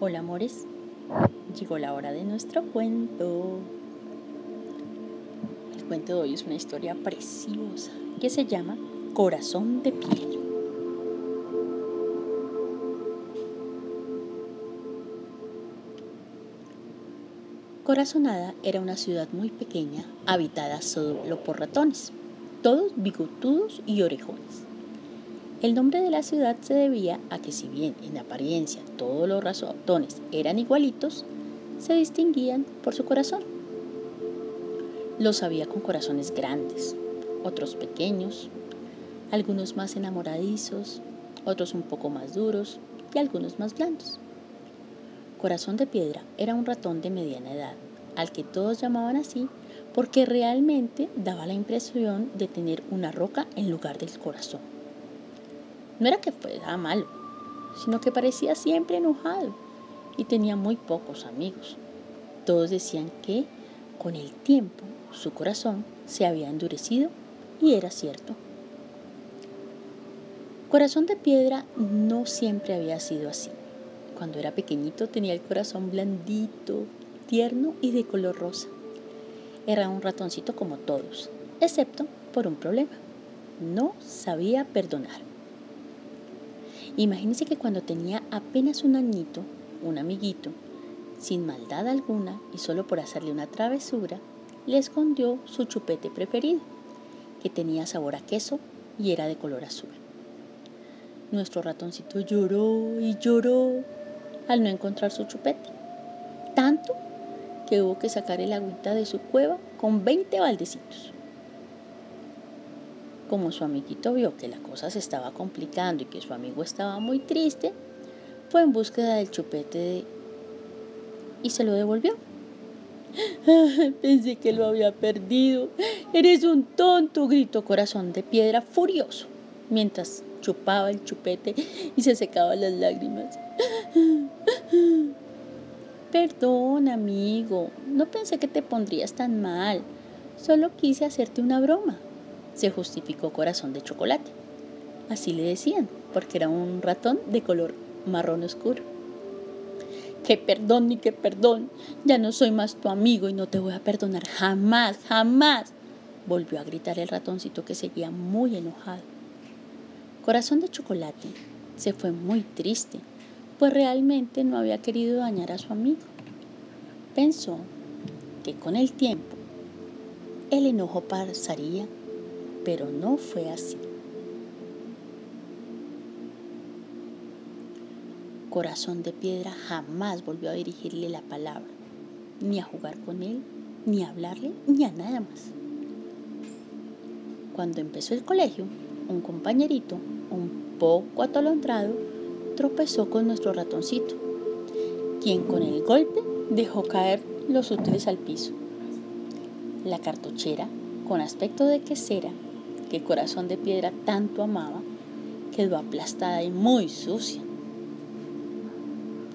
Hola amores, llegó la hora de nuestro cuento. El cuento de hoy es una historia preciosa que se llama Corazón de piel. Corazonada era una ciudad muy pequeña, habitada solo por ratones, todos bigotudos y orejones. El nombre de la ciudad se debía a que si bien en apariencia todos los ratones eran igualitos, se distinguían por su corazón. Los había con corazones grandes, otros pequeños, algunos más enamoradizos, otros un poco más duros y algunos más blandos. Corazón de Piedra era un ratón de mediana edad, al que todos llamaban así porque realmente daba la impresión de tener una roca en lugar del corazón. No era que fuera malo, sino que parecía siempre enojado y tenía muy pocos amigos. Todos decían que con el tiempo su corazón se había endurecido y era cierto. Corazón de piedra no siempre había sido así. Cuando era pequeñito tenía el corazón blandito, tierno y de color rosa. Era un ratoncito como todos, excepto por un problema. No sabía perdonar. Imagínense que cuando tenía apenas un añito, un amiguito, sin maldad alguna y solo por hacerle una travesura, le escondió su chupete preferido, que tenía sabor a queso y era de color azul. Nuestro ratoncito lloró y lloró al no encontrar su chupete, tanto que hubo que sacar el agüita de su cueva con 20 baldecitos. Como su amiguito vio que la cosa se estaba complicando y que su amigo estaba muy triste, fue en búsqueda del chupete y se lo devolvió. Pensé que lo había perdido. Eres un tonto, gritó Corazón de Piedra furioso, mientras chupaba el chupete y se secaba las lágrimas. Perdón, amigo, no pensé que te pondrías tan mal. Solo quise hacerte una broma se justificó Corazón de Chocolate. Así le decían, porque era un ratón de color marrón oscuro. Que perdón ni que perdón, ya no soy más tu amigo y no te voy a perdonar jamás, jamás, volvió a gritar el ratoncito que seguía muy enojado. Corazón de Chocolate se fue muy triste, pues realmente no había querido dañar a su amigo. Pensó que con el tiempo el enojo pasaría pero no fue así. Corazón de piedra jamás volvió a dirigirle la palabra, ni a jugar con él, ni a hablarle, ni a nada más. Cuando empezó el colegio, un compañerito, un poco atolondrado, tropezó con nuestro ratoncito, quien con el golpe dejó caer los útiles al piso. La cartuchera, con aspecto de quesera, que Corazón de Piedra tanto amaba, quedó aplastada y muy sucia.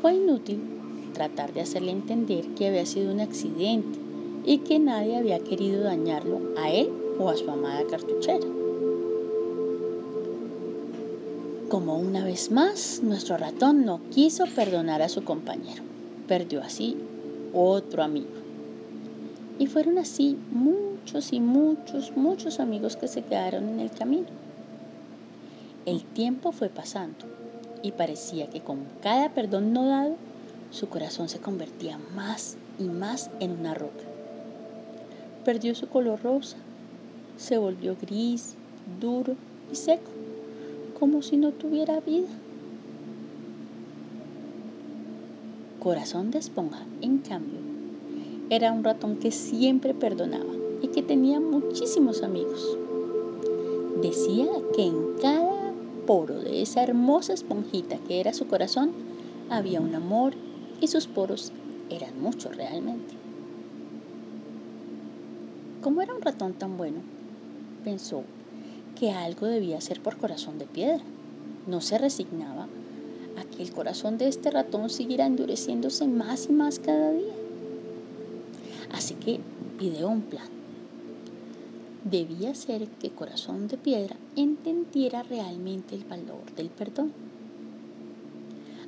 Fue inútil tratar de hacerle entender que había sido un accidente y que nadie había querido dañarlo a él o a su amada cartuchera. Como una vez más, nuestro ratón no quiso perdonar a su compañero. Perdió así otro amigo. Y fueron así muchos y muchos, muchos amigos que se quedaron en el camino. El tiempo fue pasando y parecía que con cada perdón no dado, su corazón se convertía más y más en una roca. Perdió su color rosa, se volvió gris, duro y seco, como si no tuviera vida. Corazón de esponja, en cambio, era un ratón que siempre perdonaba y que tenía muchísimos amigos. Decía que en cada poro de esa hermosa esponjita que era su corazón había un amor y sus poros eran muchos realmente. Como era un ratón tan bueno, pensó que algo debía ser por corazón de piedra. No se resignaba a que el corazón de este ratón siguiera endureciéndose más y más cada día. Así que ideó un plan debía ser que Corazón de Piedra entendiera realmente el valor del perdón.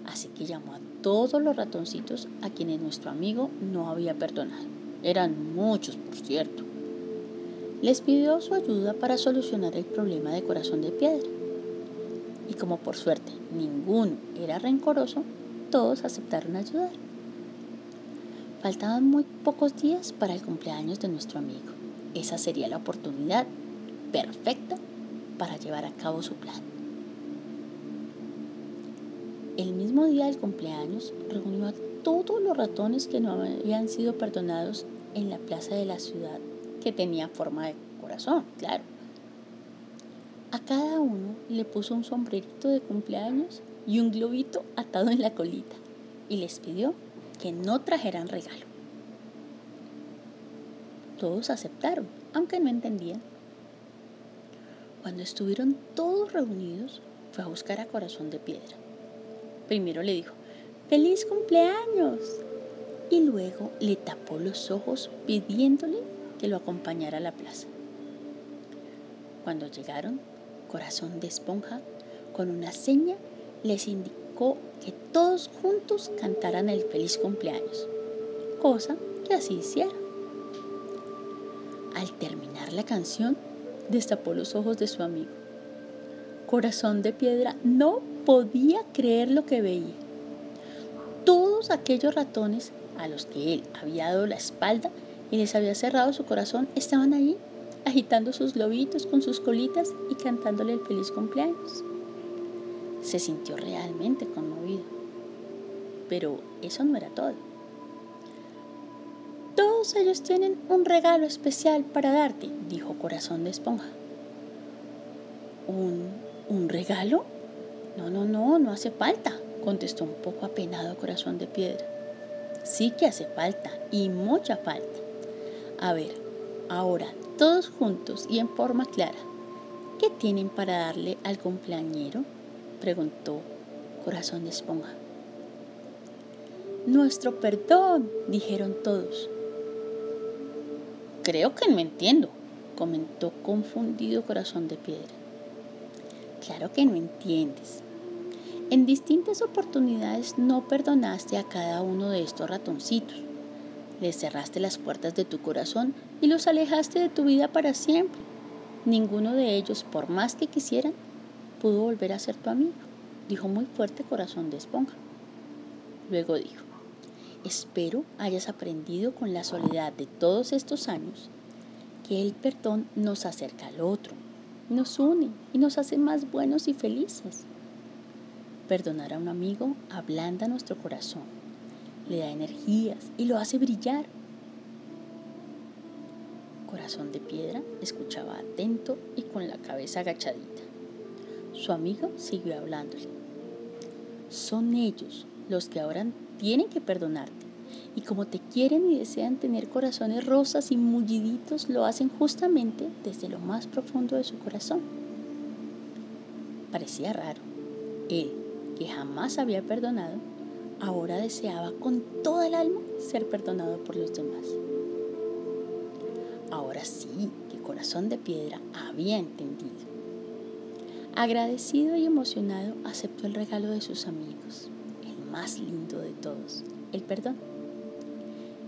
Así que llamó a todos los ratoncitos a quienes nuestro amigo no había perdonado. Eran muchos, por cierto. Les pidió su ayuda para solucionar el problema de corazón de piedra. Y como por suerte ninguno era rencoroso, todos aceptaron ayudar. Faltaban muy pocos días para el cumpleaños de nuestro amigo. Esa sería la oportunidad perfecta para llevar a cabo su plan. El mismo día del cumpleaños reunió a todos los ratones que no habían sido perdonados en la plaza de la ciudad, que tenía forma de corazón, claro. A cada uno le puso un sombrerito de cumpleaños y un globito atado en la colita y les pidió que no trajeran regalo. Todos aceptaron, aunque no entendían. Cuando estuvieron todos reunidos, fue a buscar a Corazón de Piedra. Primero le dijo, ¡Feliz cumpleaños! Y luego le tapó los ojos pidiéndole que lo acompañara a la plaza. Cuando llegaron, Corazón de Esponja, con una seña, les indicó que todos juntos cantaran el feliz cumpleaños, cosa que así hicieron. Al terminar la canción, destapó los ojos de su amigo. Corazón de piedra no podía creer lo que veía. Todos aquellos ratones a los que él había dado la espalda y les había cerrado su corazón estaban allí, agitando sus lobitos con sus colitas y cantándole el feliz cumpleaños. Se sintió realmente conmovido. Pero eso no era todo. Ellos tienen un regalo especial para darte, dijo Corazón de Esponja. ¿Un, un regalo? No, no, no, no hace falta, contestó un poco apenado Corazón de Piedra. Sí que hace falta, y mucha falta. A ver, ahora, todos juntos y en forma clara, ¿qué tienen para darle al cumpleañero? preguntó Corazón de Esponja. Nuestro perdón, dijeron todos. Creo que no entiendo, comentó confundido corazón de piedra. Claro que no entiendes. En distintas oportunidades no perdonaste a cada uno de estos ratoncitos. Les cerraste las puertas de tu corazón y los alejaste de tu vida para siempre. Ninguno de ellos, por más que quisieran, pudo volver a ser tu amigo, dijo muy fuerte corazón de esponja. Luego dijo, Espero hayas aprendido con la soledad de todos estos años que el perdón nos acerca al otro, nos une y nos hace más buenos y felices. Perdonar a un amigo ablanda nuestro corazón, le da energías y lo hace brillar. Corazón de piedra escuchaba atento y con la cabeza agachadita. Su amigo siguió hablándole. Son ellos los que ahora tienen que perdonarte. Y como te quieren y desean tener corazones rosas y mulliditos, lo hacen justamente desde lo más profundo de su corazón. Parecía raro. Él, que jamás había perdonado, ahora deseaba con toda el alma ser perdonado por los demás. Ahora sí que Corazón de Piedra había entendido. Agradecido y emocionado, aceptó el regalo de sus amigos más lindo de todos, el perdón.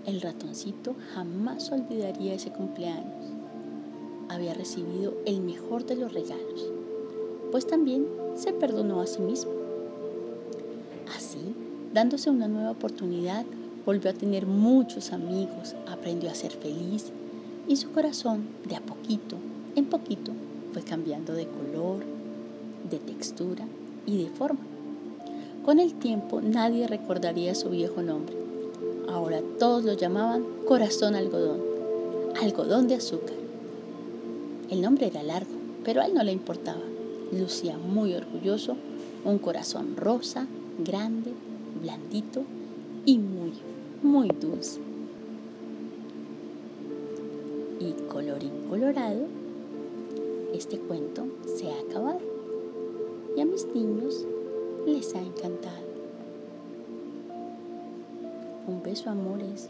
El ratoncito jamás olvidaría ese cumpleaños. Había recibido el mejor de los regalos, pues también se perdonó a sí mismo. Así, dándose una nueva oportunidad, volvió a tener muchos amigos, aprendió a ser feliz y su corazón, de a poquito en poquito, fue cambiando de color, de textura y de forma. Con el tiempo nadie recordaría su viejo nombre. Ahora todos lo llamaban corazón algodón, algodón de azúcar. El nombre era largo, pero a él no le importaba. Lucía muy orgulloso, un corazón rosa, grande, blandito y muy, muy dulce. Y colorín colorado, este cuento se ha acabado. Y a mis niños les ha encantado. Un beso, amores.